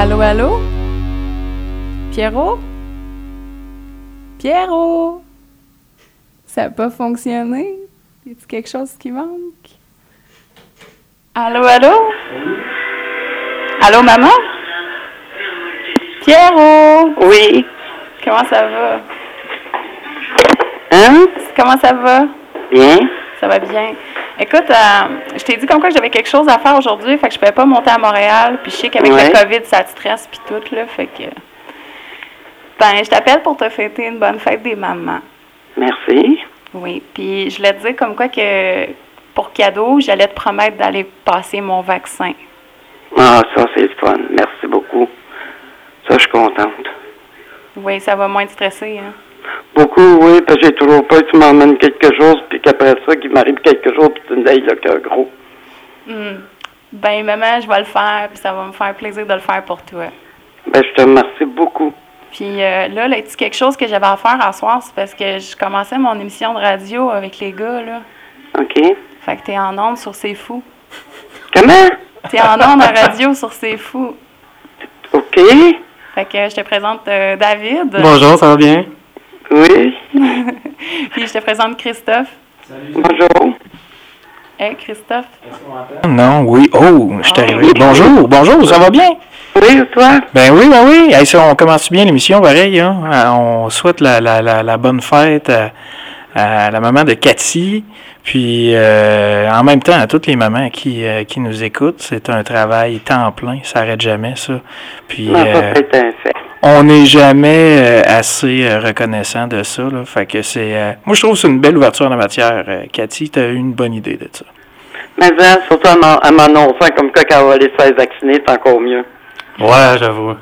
Allô, allô? Pierrot? Pierrot? Ça n'a pas fonctionné? Y a quelque chose qui manque? Allô, allô? Allô, maman? Pierrot? Oui. Comment ça va? Hein? Comment ça va? Bien. Ça va bien. Écoute, euh, je t'ai dit comme quoi j'avais quelque chose à faire aujourd'hui, fait que je pouvais pas monter à Montréal, puis je sais qu'avec Ouais. le COVID, ça te stresse puis tout, là, fait que... Ben, je t'appelle pour te fêter une bonne fête des mamans. Merci. Oui, puis je voulais te dire comme quoi que pour cadeau, j'allais te promettre d'aller passer mon vaccin. Ah, ça, c'est le fun. Merci beaucoup. Ça, je suis contente. Oui, ça va moins te stresser, hein? Beaucoup, oui, parce que j'ai toujours peur que tu m'emmènes quelque chose, puis qu'après ça, qu'il m'arrive quelque chose, puis tu me dis, le cœur gros. Hmm. Ben, maman, je vais le faire, puis ça va me faire plaisir de le faire pour toi. Ben, je te remercie beaucoup. Puis euh, là, là, tu quelque chose que j'avais à faire à soir, c'est parce que je commençais mon émission de radio avec les gars, là. OK? Fait que t'es en onde sur C'est Fou. Comment? T'es en onde à radio sur C'est Fou. OK? Fait que je te présente euh, David. Bonjour, ça va bien? Oui? Puis je te présente Christophe. Bonjour. Hein, Christophe? Non, oui. Oh, je suis Ah, arrivé. oui. Bonjour, bonjour, ça va bien? Oui, toi? Ben oui, ben oui. Hey, ça, on commence bien l'émission, pareil. Hein? Euh, On souhaite la, la, la, la bonne fête à, à la maman de Cathy. Puis euh, en même temps à toutes les mamans qui, euh, qui nous écoutent. C'est un travail temps plein, ça n'arrête jamais ça. Puis Non, ça, euh, c'est un fait. On n'est jamais euh, assez euh, reconnaissant de ça. Là. Fait que c'est. euh, moi je trouve que c'est une belle ouverture en la matière. Euh, Cathy, tu as eu une bonne idée de ça. Mais hein, surtout en m'annonçant comme quoi qu'elle va aller se faire vacciner, c'est encore mieux. Ouais, j'avoue.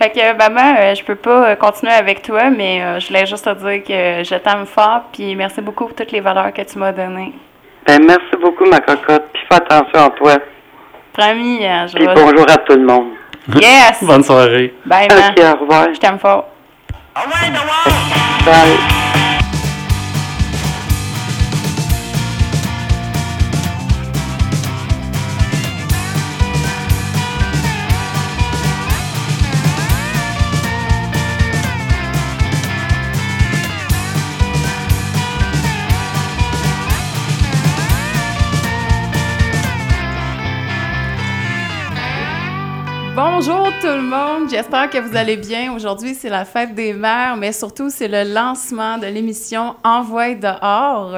Fait que, maman, euh, je peux pas euh, continuer avec toi, mais euh, je voulais juste te dire que je t'aime fort, puis merci beaucoup pour toutes les valeurs que tu m'as données. Ben, merci beaucoup, ma cocotte. Puis fais attention à toi. Promis, euh, je Puis bonjour à tout le monde. Yes! Bonne soirée. Bye, maman. OK, au revoir. Je t'aime fort. Bye. Bonjour tout le monde, j'espère que vous allez bien. Aujourd'hui, c'est la fête des mères, mais surtout, c'est le lancement de l'émission Envoie dehors.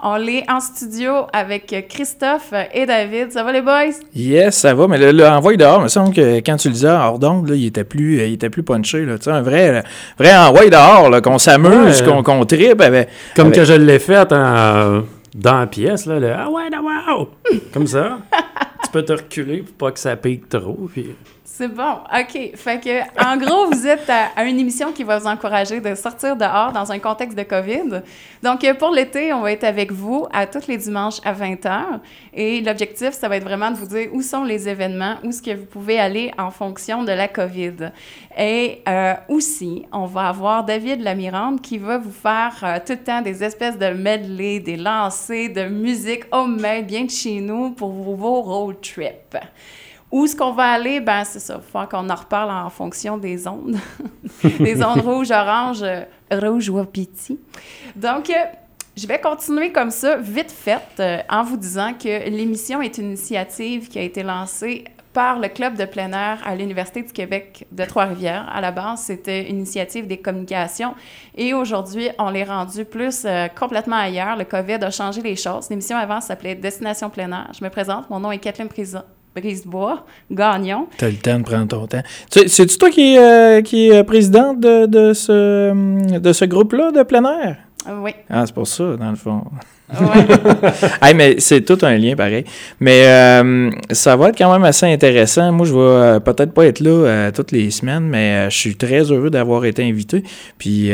On est en studio avec Christophe et David. Ça va les boys? Yes, ça va, mais le, le envoi dehors, il me semble que quand tu le disais hors d'onde, il était plus, euh, il était plus punché, là. Tu sais, un vrai, vrai envoi dehors, là, qu'on s'amuse, Ouais. qu'on, qu'on tripe avec. Comme avec- que je l'ai fait en- dans la pièce, là, le Ah ouais, ah, wow! Comme ça. tu peux te reculer pour pas que ça pique trop. Puis... C'est bon, OK. En gros, vous êtes à, une émission qui va vous encourager de sortir dehors dans un contexte de COVID. Donc, euh, pour l'été, on va être avec vous à tous les dimanches à 20h. Et l'objectif, ça va être vraiment de vous dire où sont les événements, où est-ce que vous pouvez aller en fonction de la COVID. Et euh, aussi, on va avoir David Lamirande qui va vous faire euh, tout le temps des espèces de medley, des lancers de musique homemade bien de chez nous pour vos road trips. Où est-ce qu'on va aller? Ben, c'est ça. Il faut qu'on en reparle en fonction des ondes. des ondes rouges, orange, euh, rouge wapiti. Donc, euh, je vais continuer comme ça, vite fait, euh, en vous disant que l'émission est une initiative qui a été lancée par le Club de plein air à l'Université du Québec de Trois-Rivières. À la base, c'était une initiative des communications et aujourd'hui, on l'est rendu plus complètement ailleurs. Le COVID a changé les choses. L'émission avant s'appelait Destination plein air. Je me présente, mon nom est Kathleen Prison. Brisebois, Gagnon. T'as le temps de prendre ton temps. Tu- C'est-tu toi qui, euh, qui est présidente de, de ce, de ce groupe-là de plein air? Oui. Ah, c'est pour ça, dans le fond. Ouais. Hey, mais c'est tout un lien pareil. Mais euh, ça va être quand même assez intéressant. Moi, je vais euh, peut-être pas être là euh, toutes les semaines, mais je suis très heureux d'avoir été invité. Puis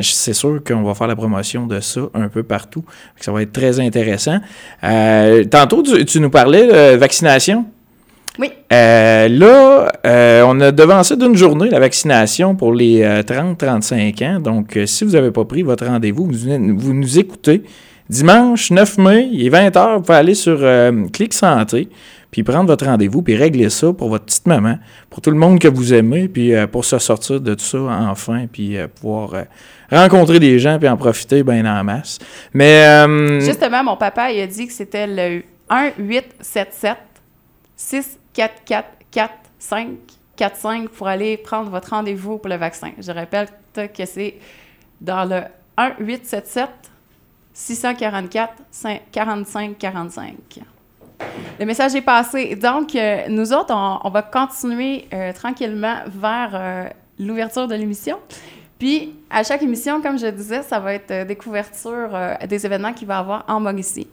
c'est sûr qu'on va faire la promotion de ça un peu partout. Ça va être très intéressant. Tantôt, tu, tu nous parlais de vaccination? Oui. Euh, là, euh, on a devancé d'une journée la vaccination pour les 30-35 ans. Donc, euh, si vous n'avez pas pris votre rendez-vous, vous, nous écoutez. Dimanche 9 mai, il est 20h, vous pouvez aller sur euh, Clic Santé. puis prendre votre rendez-vous, puis régler ça pour votre petite maman, pour tout le monde que vous aimez, puis euh, pour se sortir de tout ça enfin, puis euh, pouvoir euh, rencontrer des gens, puis en profiter bien en masse. Mais... euh, Justement, mon papa, il a dit que c'était le 1-877 644 4545 pour aller prendre votre rendez-vous pour le vaccin. Je répète que c'est dans le 1-877 644 45 45. Le message est passé. Donc, euh, nous autres, on, on va continuer euh, tranquillement vers euh, l'ouverture de l'émission. Puis, à chaque émission, comme je disais, ça va être euh, des couvertures euh, des événements qu'il va y avoir en Mauricie.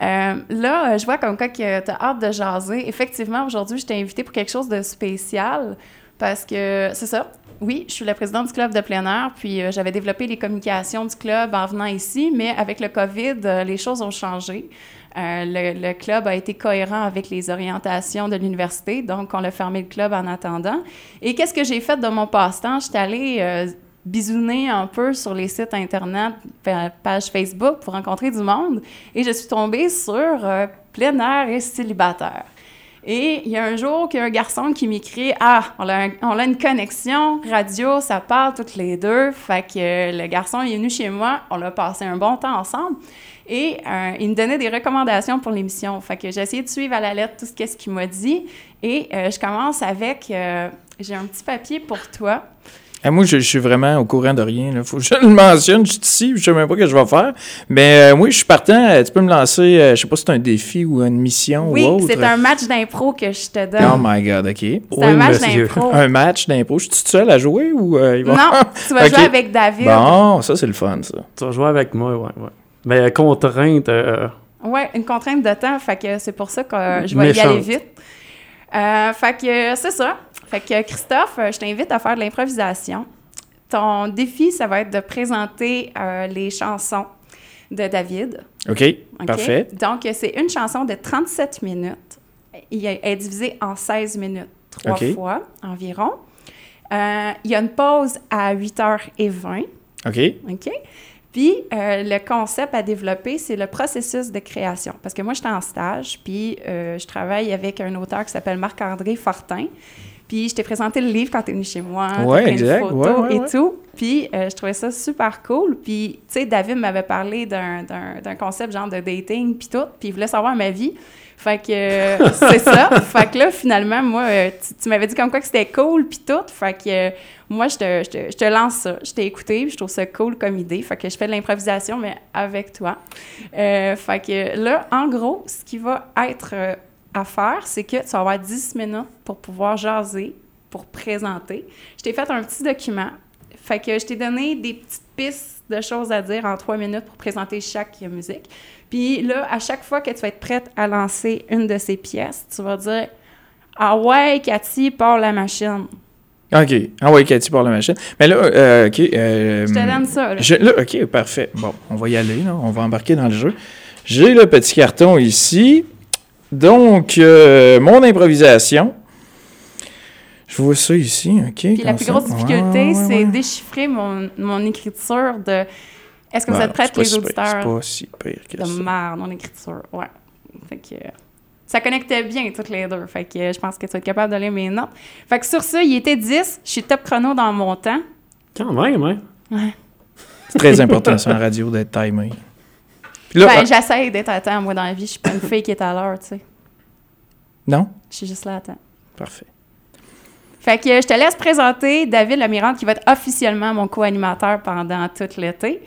Euh, là, euh, je vois comme quoi que tu as hâte de jaser. Effectivement, aujourd'hui, je t'ai invité pour quelque chose de spécial parce que c'est ça. Oui, je suis la présidente du club de plein air, puis euh, j'avais développé les communications du club en venant ici, mais avec le COVID, les choses ont changé. Le, le club a été cohérent avec les orientations de l'université, donc on a fermé le club en attendant. Et qu'est-ce que j'ai fait de mon passe-temps? J'étais allée bisouner un peu sur les sites Internet, pa- page Facebook pour rencontrer du monde, et je suis tombée sur euh, plein air et célibataire. Et il y a un jour qu'il y a un garçon qui m'écrit Ah, on a, on a une connexion radio, ça parle toutes les deux. Fait que euh, le garçon est venu chez moi, on a passé un bon temps ensemble. Et euh, il me donnait des recommandations pour l'émission. Fait que j'ai essayé de suivre à la lettre tout ce qu'est-ce qu'il m'a dit. Et euh, je commence avec J'ai un petit papier pour toi. Ah, moi, je, je suis vraiment au courant de rien. Il faut que je le mentionne. Je suis ici, je sais même pas ce que je vais faire. Mais euh, moi, je suis partant. Euh, Tu peux me lancer, euh, je sais pas si c'est un défi ou une mission Oui, ou autre. c'est un match d'impro que je te donne. Oh my God, OK. c'est Oui, un match d'impro. Un match d'impro. Je suis tout seul à jouer ou euh, ils vont... Non, tu vas jouer avec David. Bon, ça, c'est le fun, ça. Tu vas jouer avec moi, ouais, ouais. Mais euh, contrainte, euh, Ouais, une contrainte de temps, fait que c'est pour ça que euh, je vais y aller vite. Euh, fait que euh, c'est ça. Fait que Christophe, euh, je t'invite à faire de l'improvisation. Ton défi, ça va être de présenter euh, les chansons de David. OK, OK? parfait. Donc, c'est une chanson de 37 minutes. Il est est divisé en 16 minutes, trois fois environ. Euh, il y a une pause à 8h20. OK, OK? Puis, euh, le concept à développer, c'est le processus de création. Parce que moi, j'étais en stage, puis euh, je travaille avec un auteur qui s'appelle Marc-André Fortin. Puis, je t'ai présenté le livre quand tu es venu chez moi. t'as Ouais, une exact. photo Ouais, ouais, et ouais. tout. Puis, euh, je trouvais ça super cool. Puis, tu sais, David m'avait parlé d'un- concept genre de dating, puis tout. Puis, il voulait savoir ma vie. Fait que euh, c'est ça. Fait que là, finalement, moi, euh, tu, tu m'avais dit comme quoi que c'était cool, puis tout. Fait que euh, moi, je te, je, te, je te lance ça. Je t'ai écouté, puis je trouve ça cool comme idée. Fait que je fais de l'improvisation, mais avec toi. Euh, fait que là, en gros, ce qui va être à faire, c'est que tu vas avoir 10 minutes pour pouvoir jaser, pour présenter. Je t'ai fait un petit document. Fait que je t'ai donné des petites pistes de choses à dire en trois minutes pour présenter chaque musique. Puis là, à chaque fois que tu vas être prête à lancer une de ces pièces, tu vas dire Ah ouais, Cathy, part la machine. OK. Ah ouais, Cathy par la machine. Mais là, euh, OK. euh, Je te donne ça. là. je- là, OK, parfait. Bon, on va y aller, là. On va embarquer dans le jeu. J'ai le petit carton ici. Donc, euh, mon improvisation. Je vois ça ici, OK. Puis la plus ça. grosse difficulté, Ouais, ouais, c'est ouais. déchiffrer mon, mon écriture de Est-ce que vous Ouais, êtes prêts, pas les si auditeurs? C'est pas si pire que De ça. merde, mon écriture. Ouais. Fait que. Ça connectait bien toutes les deux. Fait que je pense que tu vas être capable de lire mes notes. Fait que sur ça, il était 10. Je suis top chrono dans mon temps. quand même, hein? C'est très important sur la radio d'être timé. Là, Ben, ah, j'essaie d'être à temps, moi, dans la vie. Je suis pas une fille qui est à l'heure, tu sais. non? Je suis juste là à temps. Parfait. Fait que euh, je te laisse présenter David Lamirante, qui va être officiellement mon co-animateur pendant tout l'été.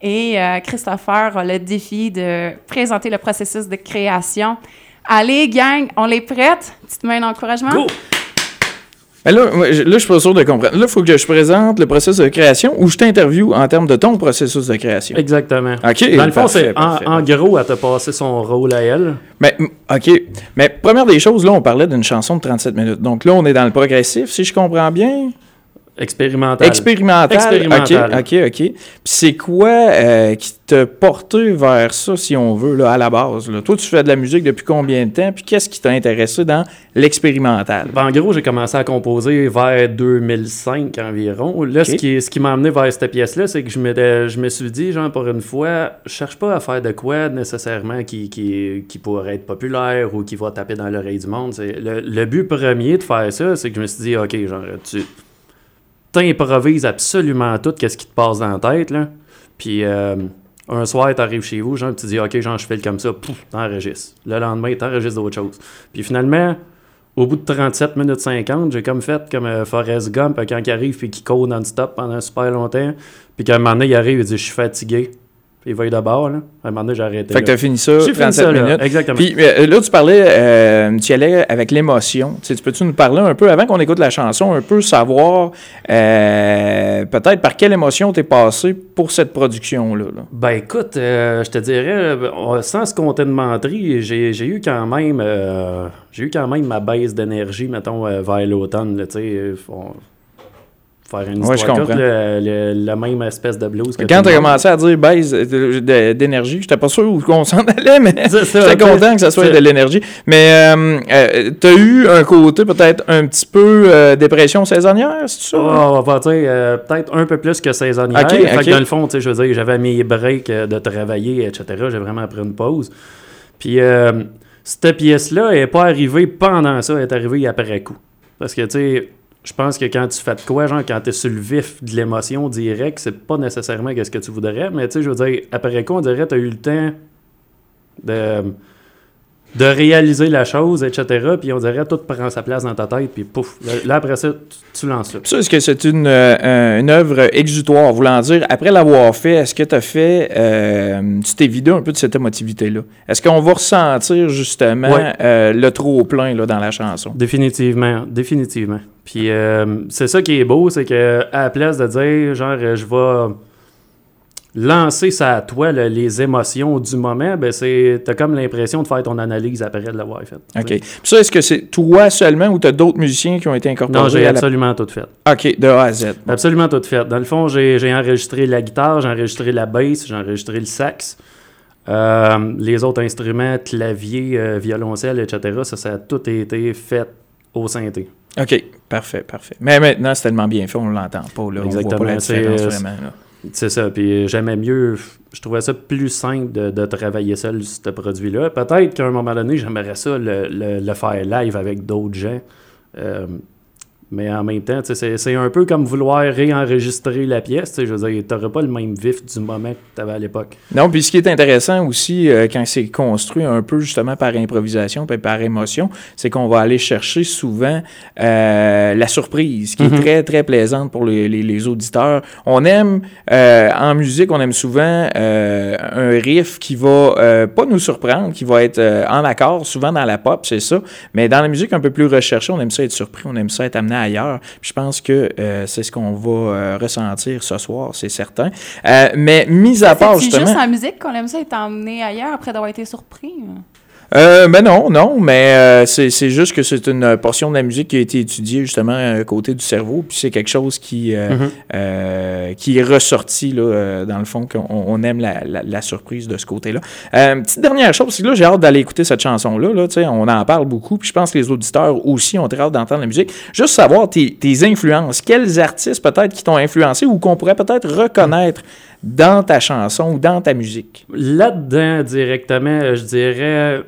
Et euh, Christopher a le défi de présenter le processus de création. Allez, gang, on les prête? Petite main d'encouragement? Go! Mais là, moi, je- là, je suis pas sûr de comprendre. Là, il faut que je présente le processus de création ou je t'interview en termes de ton processus de création. Exactement. OK. Dans le fond, c'est en, en gros, elle t'a passé son rôle à elle. Mais, OK. Mais première des choses, là, on parlait d'une chanson de 37 minutes. Donc là, on est dans le progressif, si je comprends bien. Expérimental. Expérimental. Expérimental. OK, OK, OK. Puis c'est quoi euh, qui t'a porté vers ça, si on veut, là, à la base? Là? Toi, tu fais de la musique depuis combien de temps? Puis qu'est-ce qui t'a intéressé dans l'expérimental? Ben, en gros, j'ai commencé à composer vers 2005 environ. Là, ce qui, ce qui m'a amené vers cette pièce-là, c'est que je me, je me suis dit, genre, pour une fois, je cherche pas à faire de quoi nécessairement qui, qui, qui pourrait être populaire ou qui va taper dans l'oreille du monde. Le, le but premier de faire ça, c'est que je me suis dit, OK, genre, tu t'improvises absolument tout, qu'est-ce qui te passe dans la tête, là. Puis euh, un soir, t'arrives chez vous, genre, tu dis, OK, genre, je fais comme ça, pouf, t'enregistres. Le lendemain, t'enregistres d'autres choses. Puis finalement, au bout de 37 minutes 50, j'ai comme fait comme euh, Forrest Gump euh, quand il arrive puis qu'il court non-stop pendant super longtemps. Puis qu'à un moment donné, il arrive, il dit Je suis fatigué. Puis il va y d'abord, là. À un moment donné, j'ai arrêté. Fait que là. t'as fini ça, J'ai fini 37 ça, là. minutes. Exactement. Puis euh, là, tu parlais, euh, tu y allais avec l'émotion. Tu sais, tu peux-tu nous parler un peu, avant qu'on écoute la chanson, un peu savoir euh, peut-être par quelle émotion t'es passé pour cette production-là? là? Ben écoute, euh, je te dirais, sans se compter de menterie, j'ai j'ai eu quand même j'ai eu quand même ma baisse d'énergie, mettons, vers l'automne, là, tu sais. Faire une Ouais, histoire je courte, comprends. le, le- la même espèce de blues que Quand t'as monde. commencé à dire baisse d'énergie, j'étais pas sûr où on s'en allait, mais j'étais tu content que ça soit de l'énergie. Mais euh, euh, t'as eu un côté peut-être un petit peu euh, dépression saisonnière, c'est ça? Oh, on va dire euh, peut-être un peu plus que saisonnière. Ok, Fait que dans le fond, tu sais, je veux dire, j'avais mes breaks de travailler, etc. J'ai vraiment pris une pause. Puis euh, cette pièce-là n'est pas arrivée pendant ça, elle est arrivée après coup. Parce que, tu sais, je pense que quand tu fais de quoi, genre, quand tu es sur le vif de l'émotion direct, c'est pas nécessairement ce que tu voudrais. Mais, tu sais, je veux dire, après coup, on dirait que tu as eu le temps de, de réaliser la chose, etc. Puis on dirait tout prend sa place dans ta tête, puis pouf. Là, après ça, tu, tu lances ça, est-ce que c'est une, euh, une œuvre exutoire? Voulant dire, après l'avoir fait, est-ce que tu as fait, euh, tu t'es vidé un peu de cette émotivité-là? Est-ce qu'on va ressentir justement Ouais. euh, le trop-plein dans la chanson? Définitivement, définitivement. Puis euh, c'est ça qui est beau, c'est que à la place de dire genre euh, je vais lancer ça à toi là, les émotions du moment, ben c'est t'as comme l'impression de faire ton analyse après de l'avoir fait. OK. Puis ça, est-ce que c'est toi seulement ou tu as d'autres musiciens qui ont été incorporés Non, j'ai la... absolument tout fait. OK, de A à Z. Bon. Absolument tout fait. Dans le fond, j'ai enregistré la guitare, j'ai enregistré la basse, j'ai enregistré le sax. Euh, les autres instruments, clavier, euh, violoncelle, etc., ça, ça a tout été fait au synthé. OK, parfait, parfait. Mais maintenant, c'est tellement bien fait, on ne l'entend pas. Là. On voit Exactement, pas la c'est- différence c'est- vraiment. là. C'est ça. Puis j'aimais mieux, je trouvais ça plus simple de, de travailler seul sur ce produit-là. Peut-être qu'à un moment donné, j'aimerais ça le, le- le faire live avec d'autres gens. Euh, mais en même temps, c'est un peu comme vouloir réenregistrer la pièce. Je veux dire, tu n'auras pas le même vif du moment que tu avais à l'époque. Non, puis ce qui est intéressant aussi, euh, quand c'est construit un peu justement par improvisation puis par émotion, c'est qu'on va aller chercher souvent euh, la surprise, qui est très, très plaisante pour les, les- les auditeurs. On aime, euh, en musique, on aime souvent un riff qui va pas nous surprendre, qui va être en accord, souvent dans la pop, c'est ça, mais dans la musique un peu plus recherchée, on aime ça être surpris, on aime ça être amené ailleurs. Je pense que euh, c'est ce qu'on va euh, ressentir ce soir, c'est certain. Euh, mais mis à part C'est justement... juste en musique qu'on aime ça être emmené ailleurs après d'avoir été surpris? Euh, ben non, non, mais euh, c'est juste que c'est une portion de la musique qui a été étudiée justement à côté du cerveau, puis c'est quelque chose qui, euh, Mhm. euh, qui est ressorti, là, euh, dans le fond, qu'on on aime la, la- la surprise de ce côté-là. Euh, petite dernière chose, c'est que là, j'ai hâte d'aller écouter cette chanson-là, là, tu sais, on en parle beaucoup, puis je pense que les auditeurs aussi ont très hâte d'entendre la musique. Juste savoir tes, tes influences, quels artistes peut-être qui t'ont influencé ou qu'on pourrait peut-être reconnaître dans ta chanson ou dans ta musique? Là-dedans, directement, je dirais,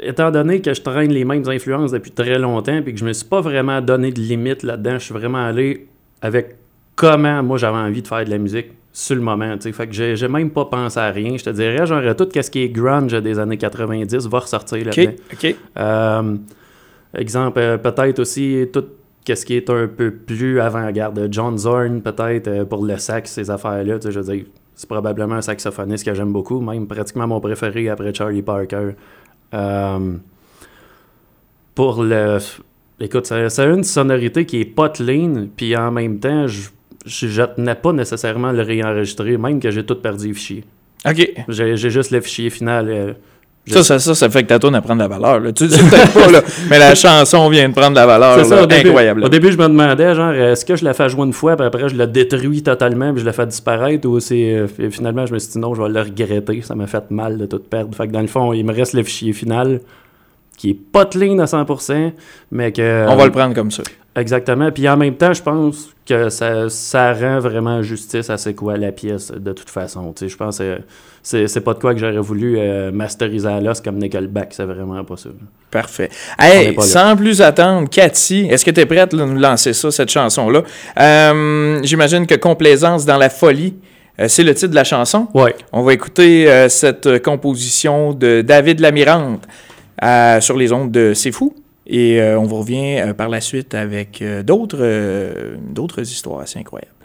étant donné que je traîne les mêmes influences depuis très longtemps, puis que je me suis pas vraiment donné de limite là-dedans, je suis vraiment allé avec comment moi j'avais envie de faire de la musique sur le moment. tu sais. Fait que j'ai même pas pensé à rien. Je te dirais, genre, tout ce qui est grunge des années 90 va ressortir là-dedans. Euh, exemple, euh, peut-être aussi tout ce qui est un peu plus avant-garde. John Zorn, peut-être, euh, pour le sax, ces affaires-là. tu sais, Je veux dire, c'est probablement un saxophoniste que j'aime beaucoup, même pratiquement mon préféré après Charlie Parker. Euh, pour le. Écoute, ça, ça a une sonorité qui est pas clean, puis en même temps, je, je, je tenais pas nécessairement à le réenregistrer, même que j'ai tout perdu les fichiers. OK. J'ai j'ai juste le fichier final. euh, Ça, ça, ça, ça fait que ta tourne à prendre de la valeur. Là. Tu le sais peut-être pas, là, mais la chanson vient de prendre de la valeur. C'est Incroyable. Au début, je me demandais, genre, est-ce que je la fais jouer une fois, puis après, je la détruis totalement, puis je la fais disparaître, ou c'est. euh, fi- finalement, je me suis dit non, je vais le regretter. Ça m'a fait mal de tout perdre. Fait que dans le fond, il me reste le fichier final, qui est pas clean à 100%, mais que. On va le prendre comme ça. Exactement. Puis en même temps, je pense que ça, ça rend vraiment justice à c'est quoi la pièce de toute façon. Tu sais, je pense que c'est, pas de quoi que j'aurais voulu euh, masteriser à l'os comme Nickelback. C'est vraiment pas ça. Parfait. Hey, sans plus attendre, Cathy, est-ce que tu es prête à nous lancer ça, cette chanson-là? Euh, J'imagine que Complaisance dans la folie, euh, c'est le titre de la chanson. Ouais. On va écouter euh, cette composition de David Lamirante sur les ondes de C'est Fou. Et euh, on vous revient euh, par la suite avec euh, d'autres d'autres histoires assez incroyables.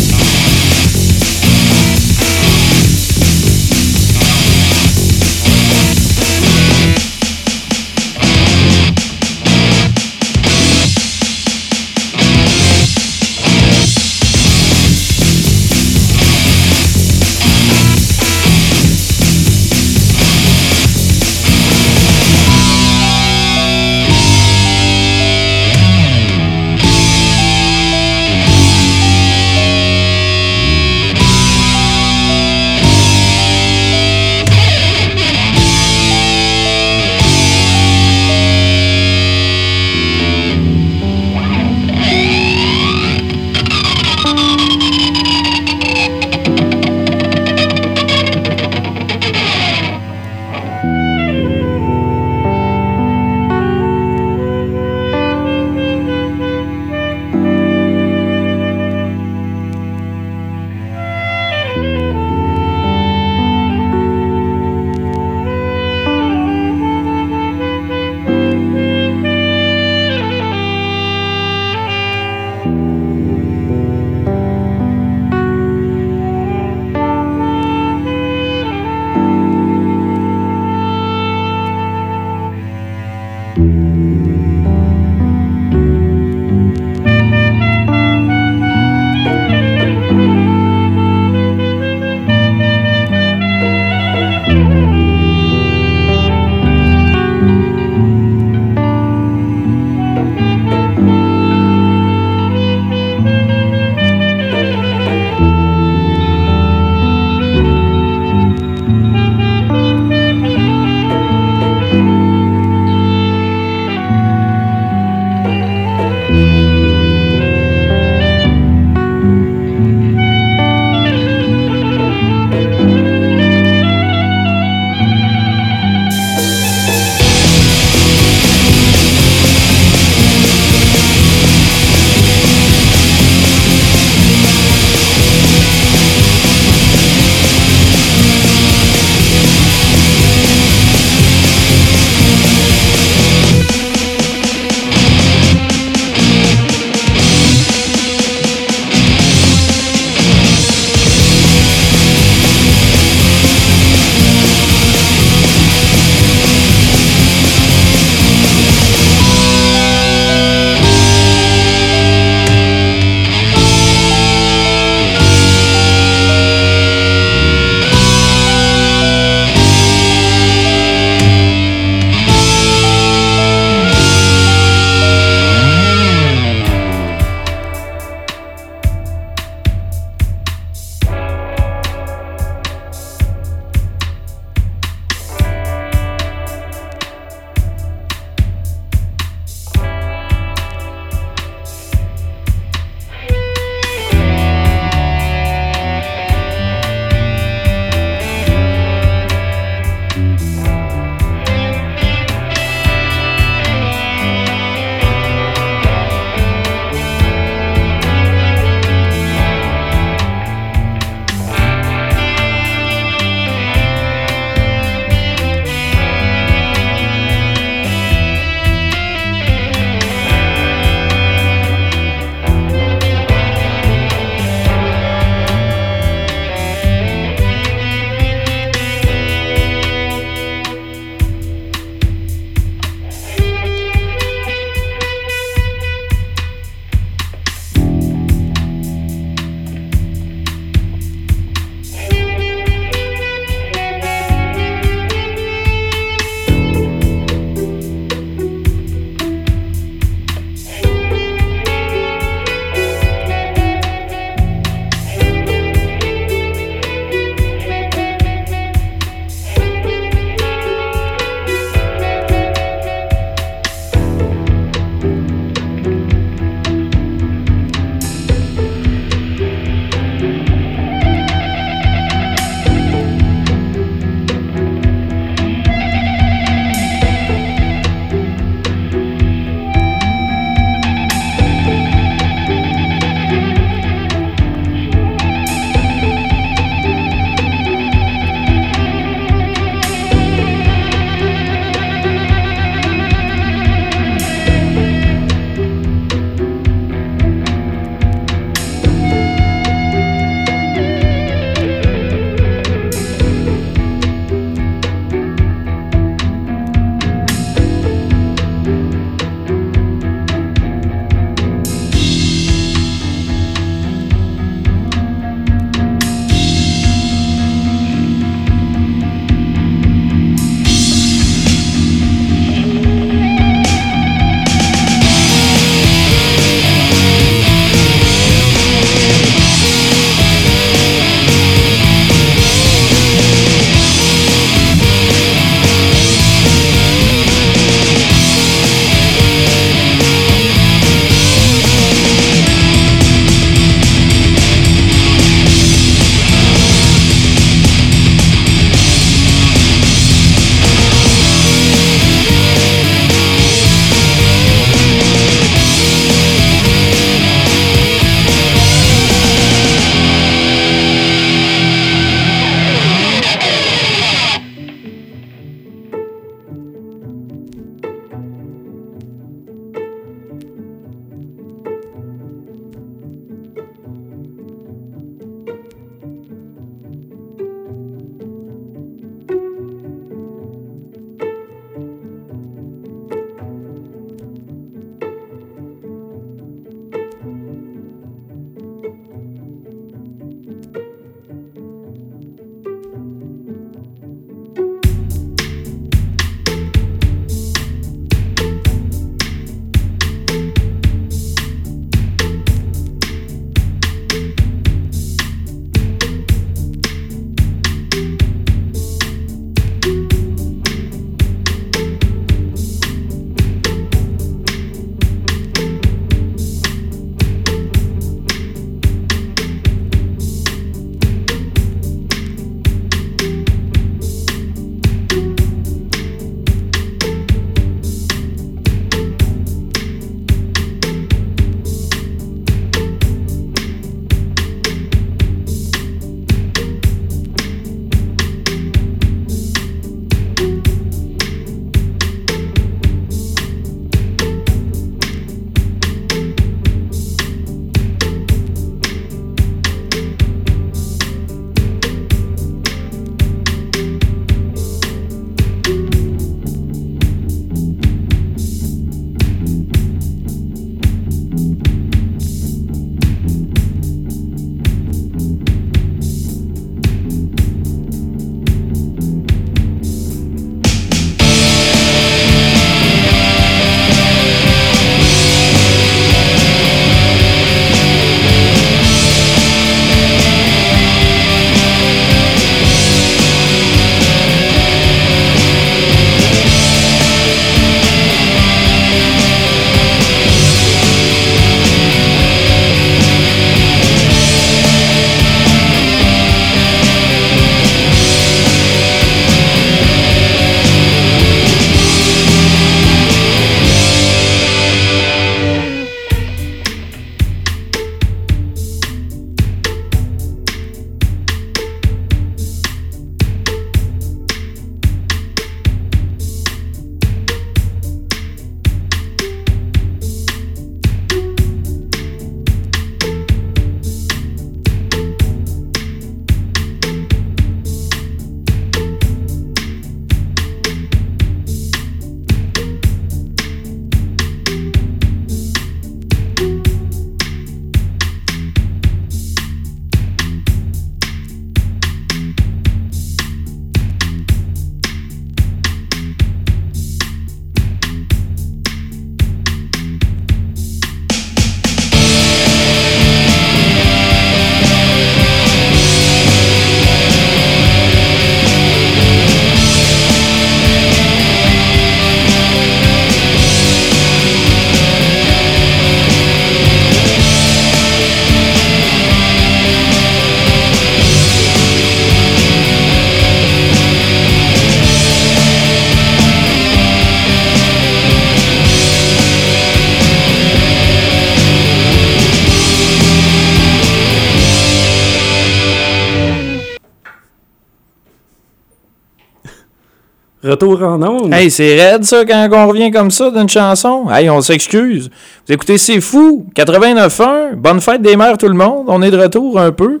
Retour. Hey, c'est raide ça quand on revient comme ça d'une chanson. Hey, on s'excuse. Vous écoutez, c'est fou. 89.1. Bonne fête des mères tout le monde. On est de retour un peu.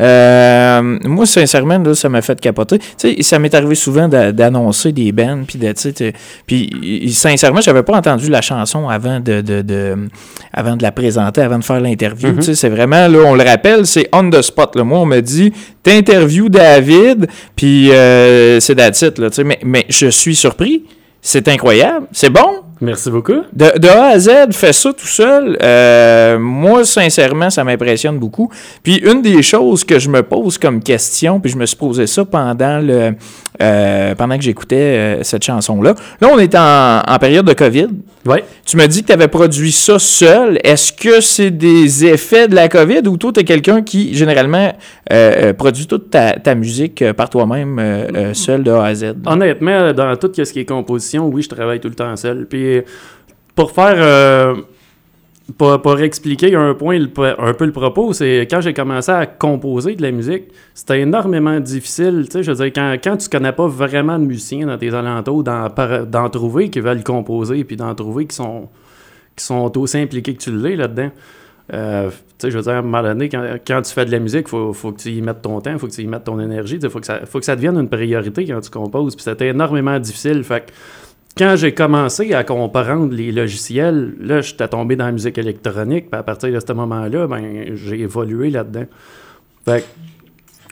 Euh, moi, sincèrement, là, ça m'a fait capoter. Tu sais, ça m'est arrivé souvent d'a- d'annoncer des bands, puis de, puis sincèrement, j'avais pas entendu la chanson avant de, de, de- avant de la présenter, avant de faire l'interview. Tu sais, c'est vraiment, là, on le rappelle, c'est on the spot. Là. Moi, on me dit, t'interviews David, puis euh, c'est that's it, là, tu sais. mais, mais je suis surpris. C'est incroyable. C'est bon. Merci beaucoup. De, de A à Z, fait ça tout seul. Euh, moi, sincèrement, ça m'impressionne beaucoup. Puis une des choses que je me pose comme question, puis je me suis posé ça pendant le euh, pendant que j'écoutais euh, cette chanson-là. Là, on est en, en période de COVID. Ouais. Tu m'as dit que tu avais produit ça seul. Est-ce que c'est des effets de la COVID ou toi, tu es quelqu'un qui, généralement, produit toute ta, ta musique par toi-même, seul de A à Z? Honnêtement, dans tout ce qui est composition, oui, je travaille tout le temps seul. Puis pour faire. euh, pour, expliquer un point, un peu le propos, c'est quand j'ai commencé à composer de la musique, c'était énormément difficile. Tu sais, je veux dire, quand, quand tu connais pas vraiment de musiciens dans tes alentours, d'en, trouver qui veulent composer, puis d'en trouver qui sont, qui sont aussi impliqués que tu l'es là-dedans. Euh, tu sais, je veux dire, à un moment donné, quand, quand tu fais de la musique, il faut, faut que tu y mettes ton temps, il faut que tu y mettes ton énergie, il faut, que ça- faut que ça devienne une priorité quand tu composes. Puis c'était énormément difficile. Fait que quand j'ai commencé à comprendre les logiciels, là, j'étais tombé dans la musique électronique. Puis à partir de ce moment-là, ben, j'ai évolué là-dedans. Fait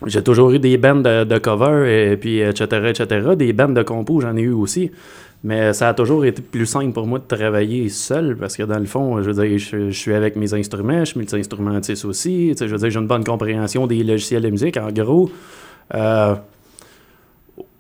j'ai toujours eu des bandes de, cover, et puis etc., etc. Des bandes de compos, j'en ai eu aussi. Mais ça a toujours été plus simple pour moi de travailler seul parce que dans le fond, je je, suis avec mes instruments, je suis multi-instrumentiste aussi. Je veux dire, j'ai une bonne compréhension des logiciels de musique. En gros, euh,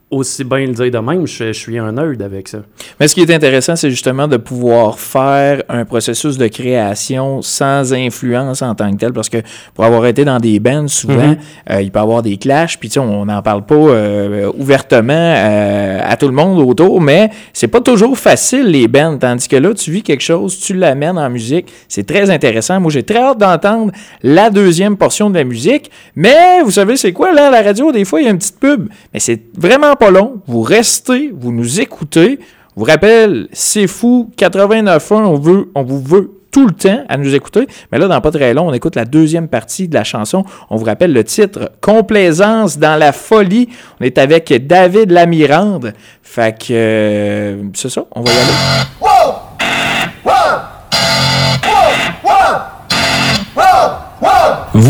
aussi bien le dire de même, je, je suis un nerd avec ça. Mais ce qui est intéressant, c'est justement de pouvoir faire un processus de création sans influence en tant que tel, parce que pour avoir été dans des bands, souvent, Mhm. euh, il peut y avoir des clashs, puis on n'en parle pas euh, ouvertement euh, à tout le monde autour, mais c'est pas toujours facile les bands, tandis que là, tu vis quelque chose, tu l'amènes en musique, c'est très intéressant. Moi, j'ai très hâte d'entendre la deuxième portion de la musique, mais vous savez, c'est quoi, là, à la radio, des fois, il y a une petite pub, mais c'est vraiment pas long. Vous restez, vous nous écoutez. Je vous rappelle, c'est fou, 89.1, on, on vous veut tout le temps à nous écouter. Mais là, dans pas très long, on écoute la deuxième partie de la chanson. On vous rappelle le titre Complaisance dans la folie. On est avec David Lamirande. Fait que euh, c'est ça, on va y aller.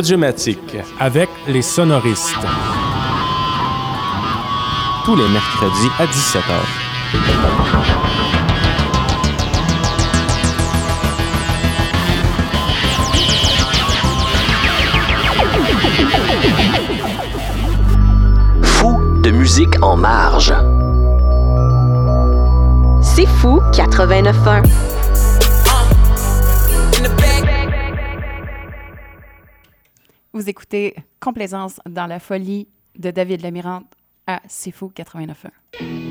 Audiomatique avec les sonoristes. Tous les mercredis à 17h. Fou de musique en marge. C'est fou 89.1. Vous écoutez Complaisance dans la folie de David Lamirande à C'est Fou 89.1.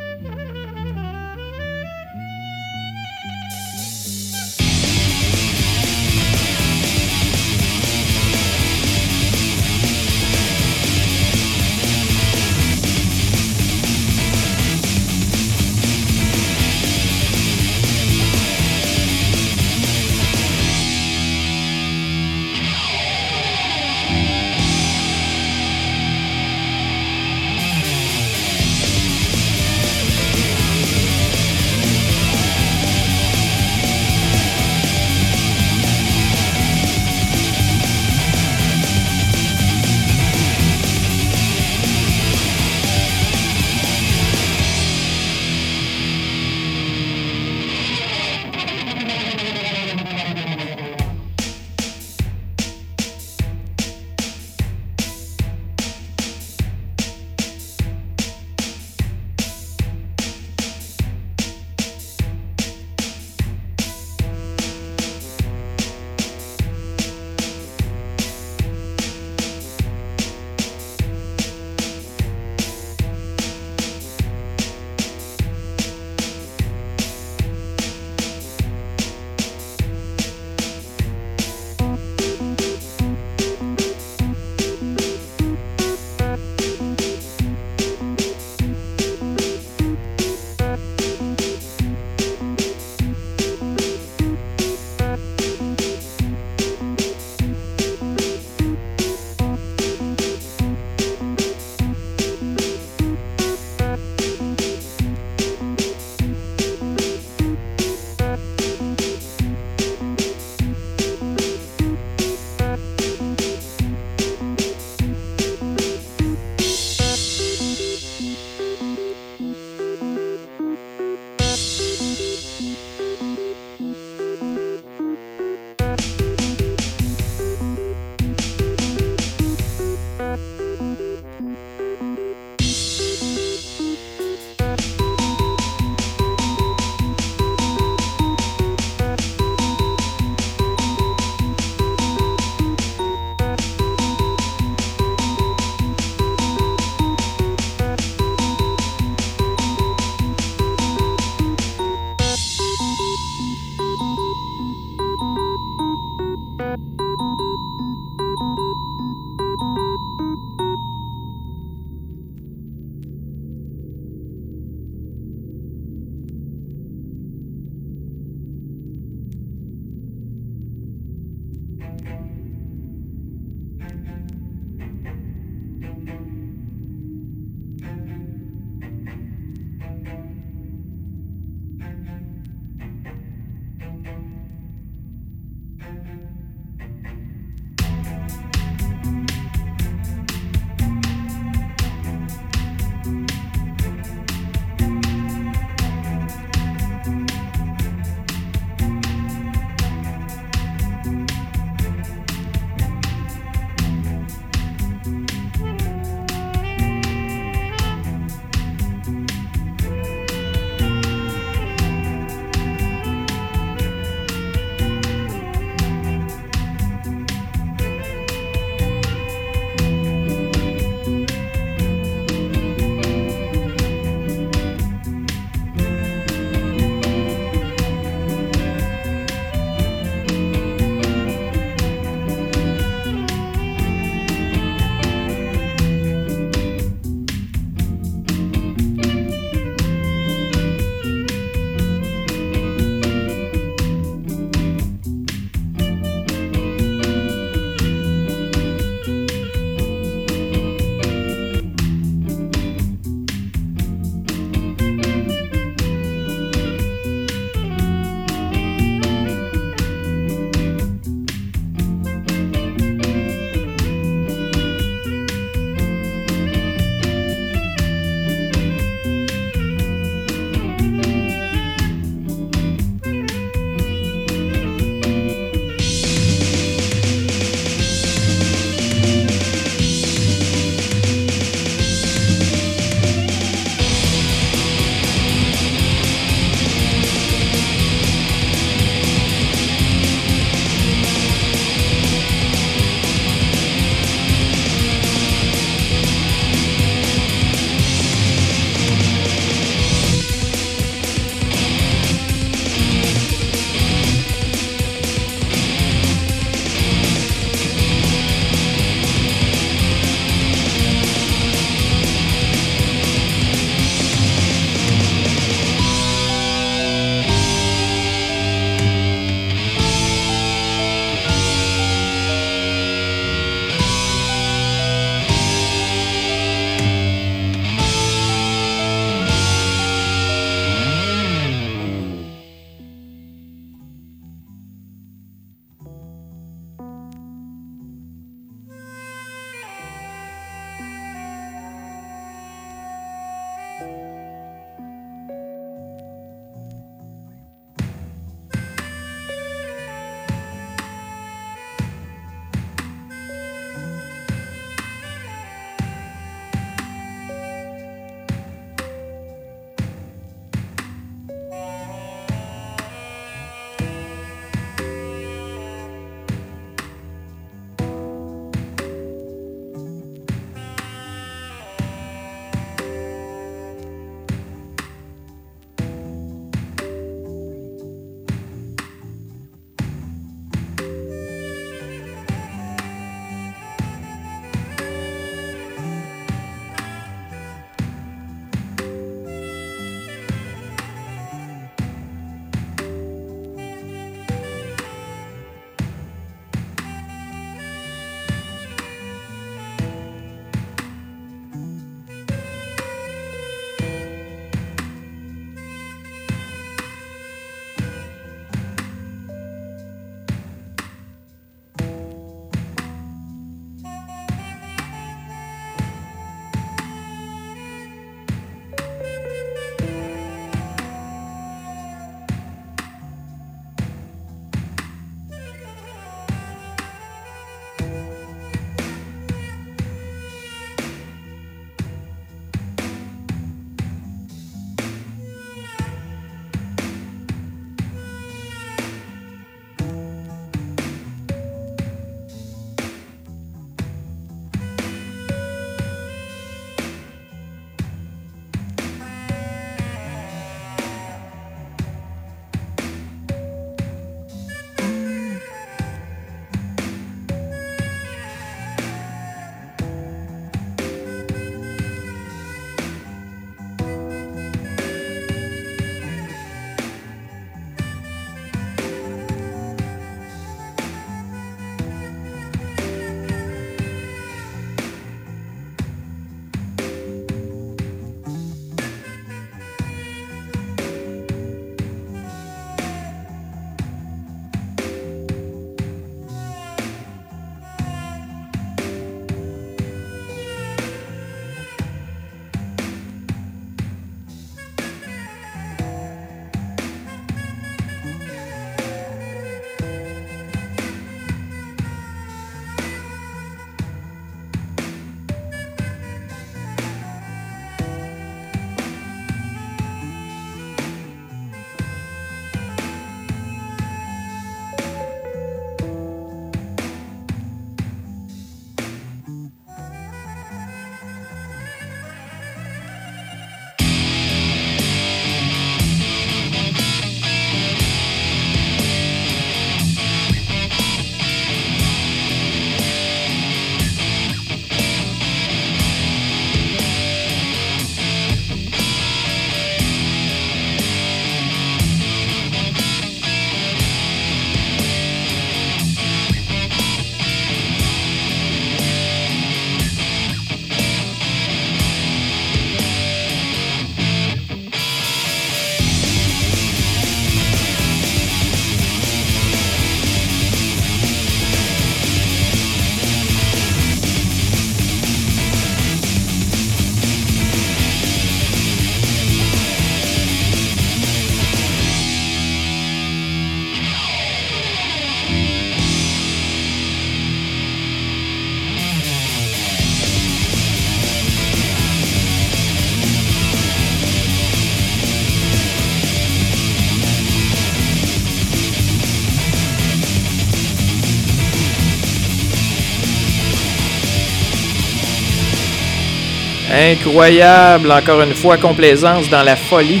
Incroyable, encore une fois, complaisance dans la folie.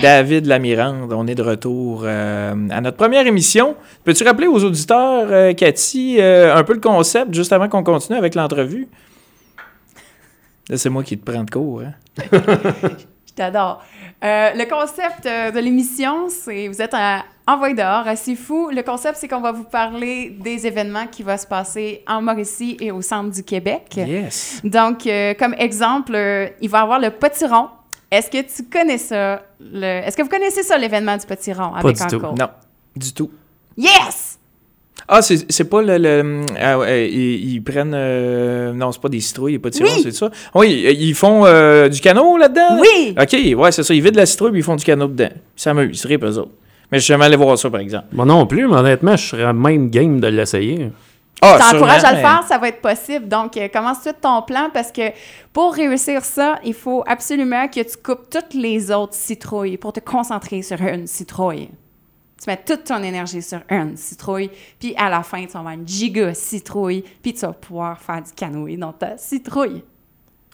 David Lamirande, on est de retour euh, à notre première émission. Peux-tu rappeler aux auditeurs, euh, Cathy, euh, un peu le concept juste avant qu'on continue avec l'entrevue? C'est moi qui te prends de cours. Hein? Je t'adore. Le concept de l'émission, c'est vous êtes un envoyé dehors, assez fou. Le concept, c'est qu'on va vous parler des événements qui vont se passer en Mauricie et au centre du Québec. Yes. Donc, euh, comme exemple, euh, il va y avoir le potiron. Est-ce que tu connais ça? le- Est-ce que vous connaissez ça, l'événement du potiron avec du tout. Non, du tout. Yes! Ah, c'est c'est pas le. le ah, ouais, ils, ils prennent. euh, non, c'est pas des citrouilles, il a pas de Oui. c'est ça? Oui, ils font euh, du canot là-dedans? Oui! OK, ouais, c'est ça. Ils vident la citrouille puis ils font du canot dedans. Ils s'amusent, ils ripent eux autres. Mais je suis jamais allé voir ça, par exemple. Moi non plus, mais honnêtement, je serais même game de l'essayer. Ah, Je t'encourage sûrement, à le faire, ça va être possible. Donc, euh, commence tout de suite ton plan parce que pour réussir ça, il faut absolument que tu coupes toutes les autres citrouilles pour te concentrer sur une citrouille. Tu mets toute ton énergie sur une citrouille, puis à la fin, tu vas avoir une giga citrouille, puis tu vas pouvoir faire du canoë dans ta citrouille.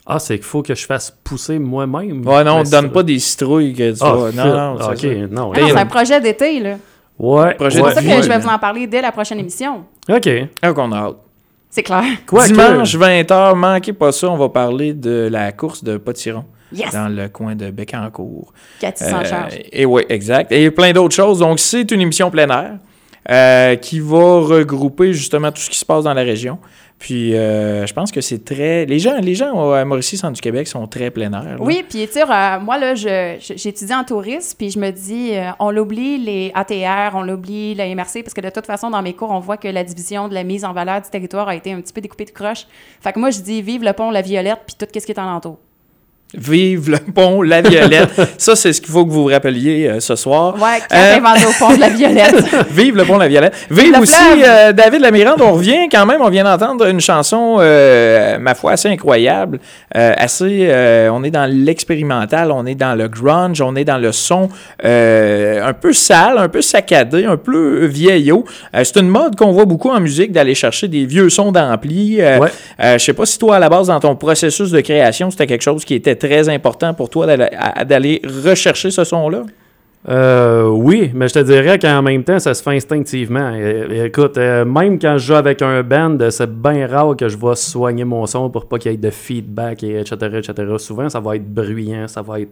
Ah, c'est qu'il faut que je fasse pousser moi-même. Ouais, non, on Mais te donne pas des citrouilles que tu Ah. Non, non, Ah, c'est ok, ça. non. Ah hey, c'est un projet d'été, là. Ouais, Projet C'est pour ça que je vais vous en parler dès la prochaine émission. OK. Ah, qu'on a hâte. C'est clair. Quoi Dimanche, 20h, manquez pas ça, on va parler de la course de potiron Yes! dans le coin de Bécancourt. Cathy s'en Euh, charge. Et oui, exact. Et plein d'autres choses. Donc, c'est une émission plein air euh, qui va regrouper justement tout ce qui se passe dans la région. Puis, euh, je pense que c'est très... Les gens, les gens à Mauricie, centre du Québec, sont très plein air. Oui, puis tu sais, euh, moi, là, j'étudie en tourisme, puis je me dis, euh, on l'oublie, les ATR, on l'oublie, la MRC, parce que de toute façon, dans mes cours, on voit que la division de la mise en valeur du territoire a été un petit peu découpée de croche. Fait que moi, je dis, vive le pont, la violette, puis tout ce qui est alentour. Vive le pont La Violette. ça, c'est ce qu'il faut que vous vous rappeliez euh, ce soir. Ouais, qui Euh, inventé au pont de la violette. Vive le pont La Violette. Vive Le aussi euh, David Lamirande. On revient quand même, on vient d'entendre une chanson, euh, ma foi, assez incroyable. Euh, assez, euh, on est dans l'expérimental, on est dans le grunge, on est dans le son euh, un peu sale, un peu saccadé, un peu vieillot. Euh, c'est une mode qu'on voit beaucoup en musique d'aller chercher des vieux sons d'ampli. Euh, Ouais. euh, je sais pas si toi, à la base, dans ton processus de création, c'était quelque chose qui était très important pour toi d'aller- rechercher ce son-là? Euh, oui, mais je te dirais qu'en même temps, ça se fait instinctivement. Écoute, euh, même quand je joue avec un band, c'est bien rare que je vais soigner mon son pour pas qu'il y ait de feedback, et etc.. Souvent, ça va être bruyant, ça va être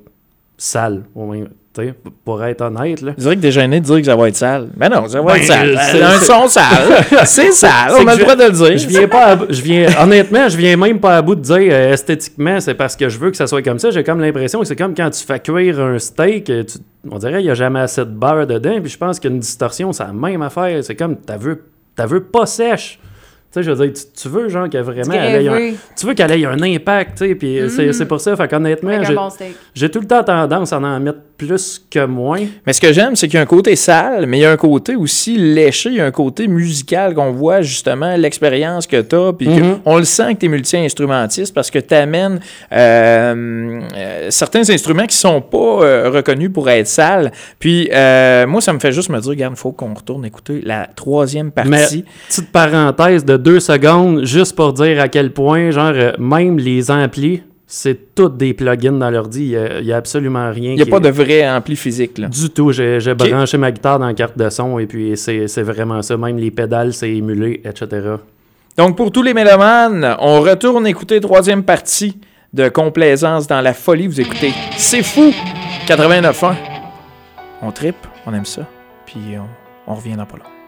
sale, au tu sais, pour être honnête. Là. Je dirais que gêné de dire que ça va être sale. Mais non, ça va Ben, être sale. c'est- C'est un son sale. C'est sale. On a le droit de le dire. Je viens pas à je viens, honnêtement, je viens même pas à bout de dire euh, esthétiquement, c'est parce que je veux que ça soit comme ça. J'ai comme l'impression que c'est comme quand tu fais cuire un steak, euh, tu- on dirait qu'il n'y a jamais assez de beurre dedans, puis je pense qu'une distorsion, c'est la même affaire. C'est comme, t'as veux, t'as veux pas sèche. Tu sais, je veux dire, tu, tu veux genre que vraiment elle ait un, tu veux qu'elle ait un impact, tu sais, puis euh, c'est c'est pour ça, fait qu'honnêtement, bon j'ai tout le temps tendance à en mettre plus que moins. Mais ce que j'aime, c'est qu'il y a un côté sale, mais il y a un côté aussi léché, il y a un côté musical qu'on voit justement, l'expérience que tu as, puis Mhm. on le sent que tu es multi-instrumentiste parce que tu amènes certains instruments qui sont pas euh, reconnus pour être sales. Puis euh, moi, ça me fait juste me dire, regarde, il faut qu'on retourne écouter la troisième partie. Mais petite parenthèse de deux secondes, juste pour dire à quel point, genre, euh, même les amplis, c'est toutes des plugins dans l'ordi. Il y a- il y a, absolument rien. Il n'y a qui pas est- de vrai ampli physique. Là. Du tout. J'ai branché ma guitare dans la carte de son et puis c'est c'est vraiment ça. Même les pédales, c'est émulé, etc. Donc, pour tous les mélomanes, on retourne écouter troisième partie de Complaisance dans la folie. Vous écoutez C'est fou 89.1. On tripe, on aime ça. Puis on, on revient dans pas long.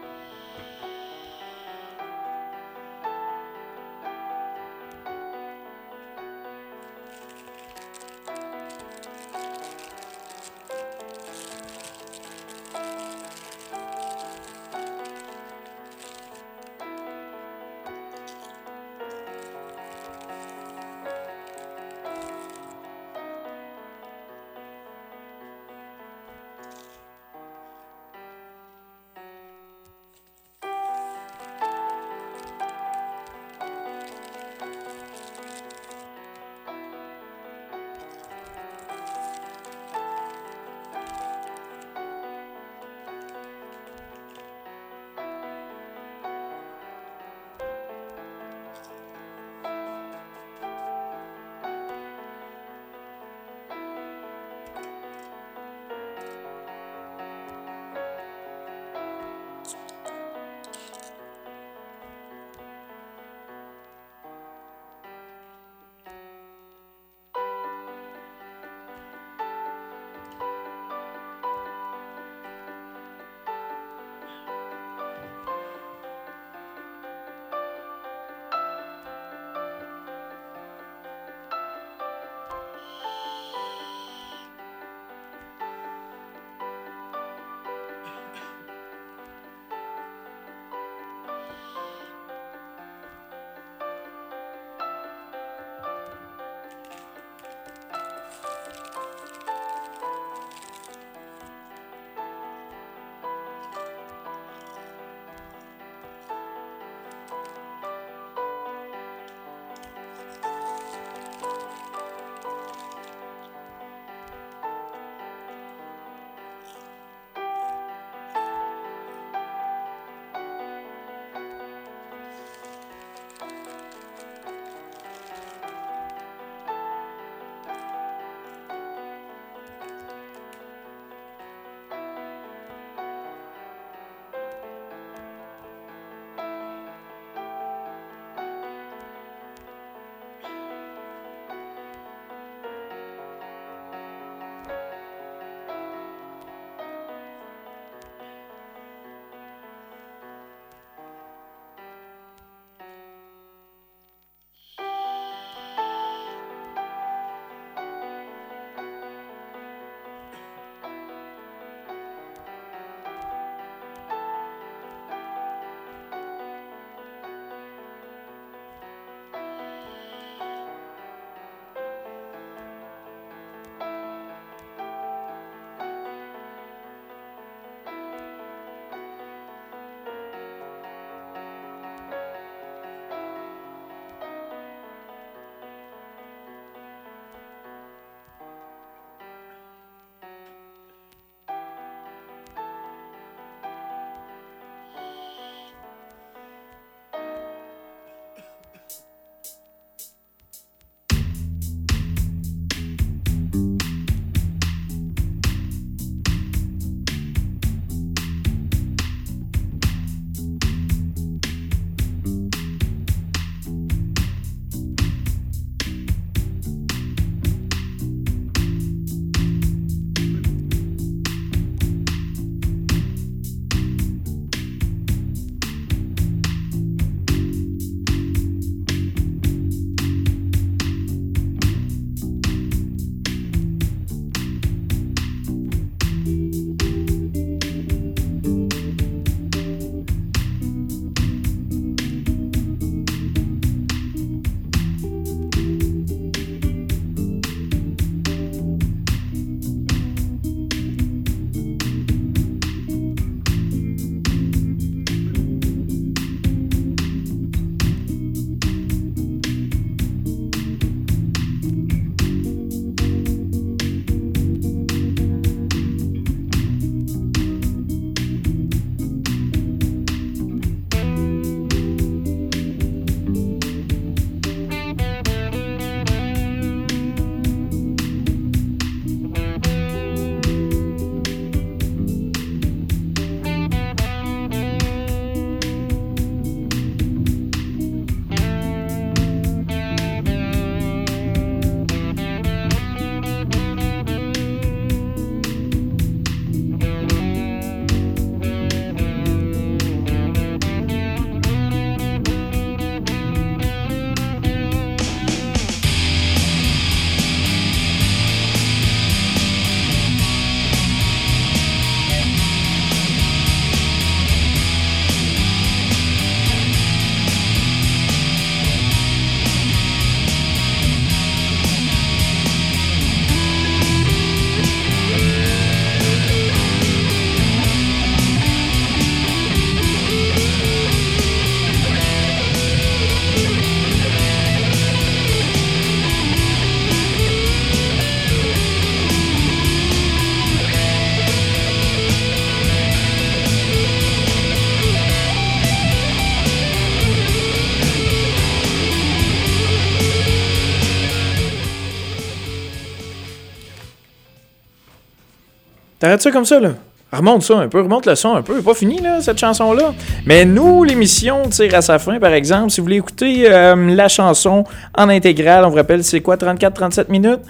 Comme ça, là. Remonte ça un peu, remonte le son un peu. Pas fini, là, cette chanson-là. Mais nous, l'émission tire à sa fin, par exemple. Si vous voulez écouter euh, la chanson en intégrale, on vous rappelle, c'est quoi, 34-37 minutes?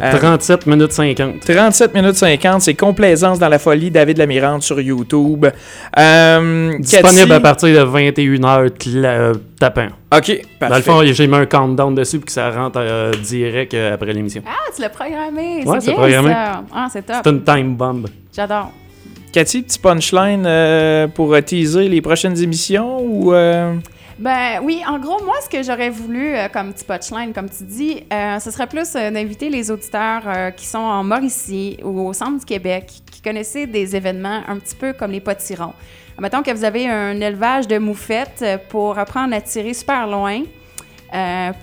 Euh, 37 minutes 50. 37 minutes 50, c'est Complaisance dans la folie, David Lamirande sur YouTube. Euh, Disponible Cathy- à partir de 21h euh, tapant. OK, parfait. Dans le fond, j'ai mis un countdown dessus pour que ça rentre euh, direct euh, après l'émission. Ah, tu l'as programmé. Ouais, c'est c'est bien programmé. ça. Ah, c'est top. C'est une time bomb. J'adore. Cathy, petit punchline euh, pour euh, teaser les prochaines émissions ou... Ben oui, en gros, moi, ce que j'aurais voulu euh, comme petit punchline, comme tu dis, euh, ce serait plus euh, d'inviter les auditeurs qui sont en Mauricie ou au centre du Québec, qui connaissaient des événements un petit peu comme les potirons. Mettons que vous avez un élevage de moufettes pour apprendre à tirer super loin,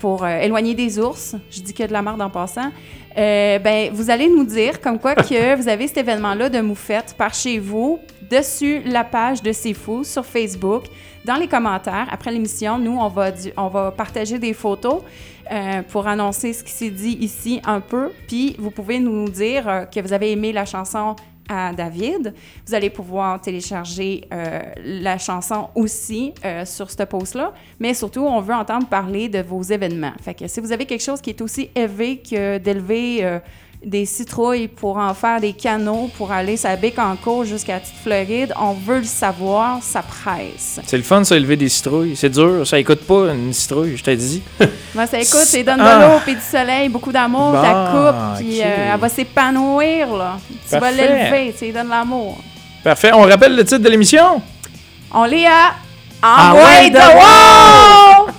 pour éloigner des ours. Je dis que de la merde en passant. Ben, vous allez nous dire comme quoi que vous avez cet événement-là de moufettes par chez vous, dessus la page de C'est Fou sur Facebook, dans les commentaires. Après l'émission, nous, on va, on va partager des photos euh, pour annoncer ce qui s'est dit ici un peu. Puis, vous pouvez nous dire euh, que vous avez aimé la chanson à David. Vous allez pouvoir télécharger euh, la chanson aussi sur ce post-là. Mais surtout, on veut entendre parler de vos événements. Fait que si vous avez quelque chose qui est aussi élevé que d'élever des citrouilles pour en faire des canaux pour aller sa Bécancour jusqu'à la Petite Floride, on veut le savoir, ça presse. C'est le fun, ça, élever des citrouilles. C'est dur, ça écoute pas une citrouille, je t'ai dit. Moi, ça écoute, c'est donne de Ah. l'eau, puis du soleil, beaucoup d'amour, Bon, ta coupe, puis euh, elle va s'épanouir, là. Tu vas l'élever, tu lui donnes l'amour. Parfait. On rappelle le titre de l'émission? On l'est à de wow!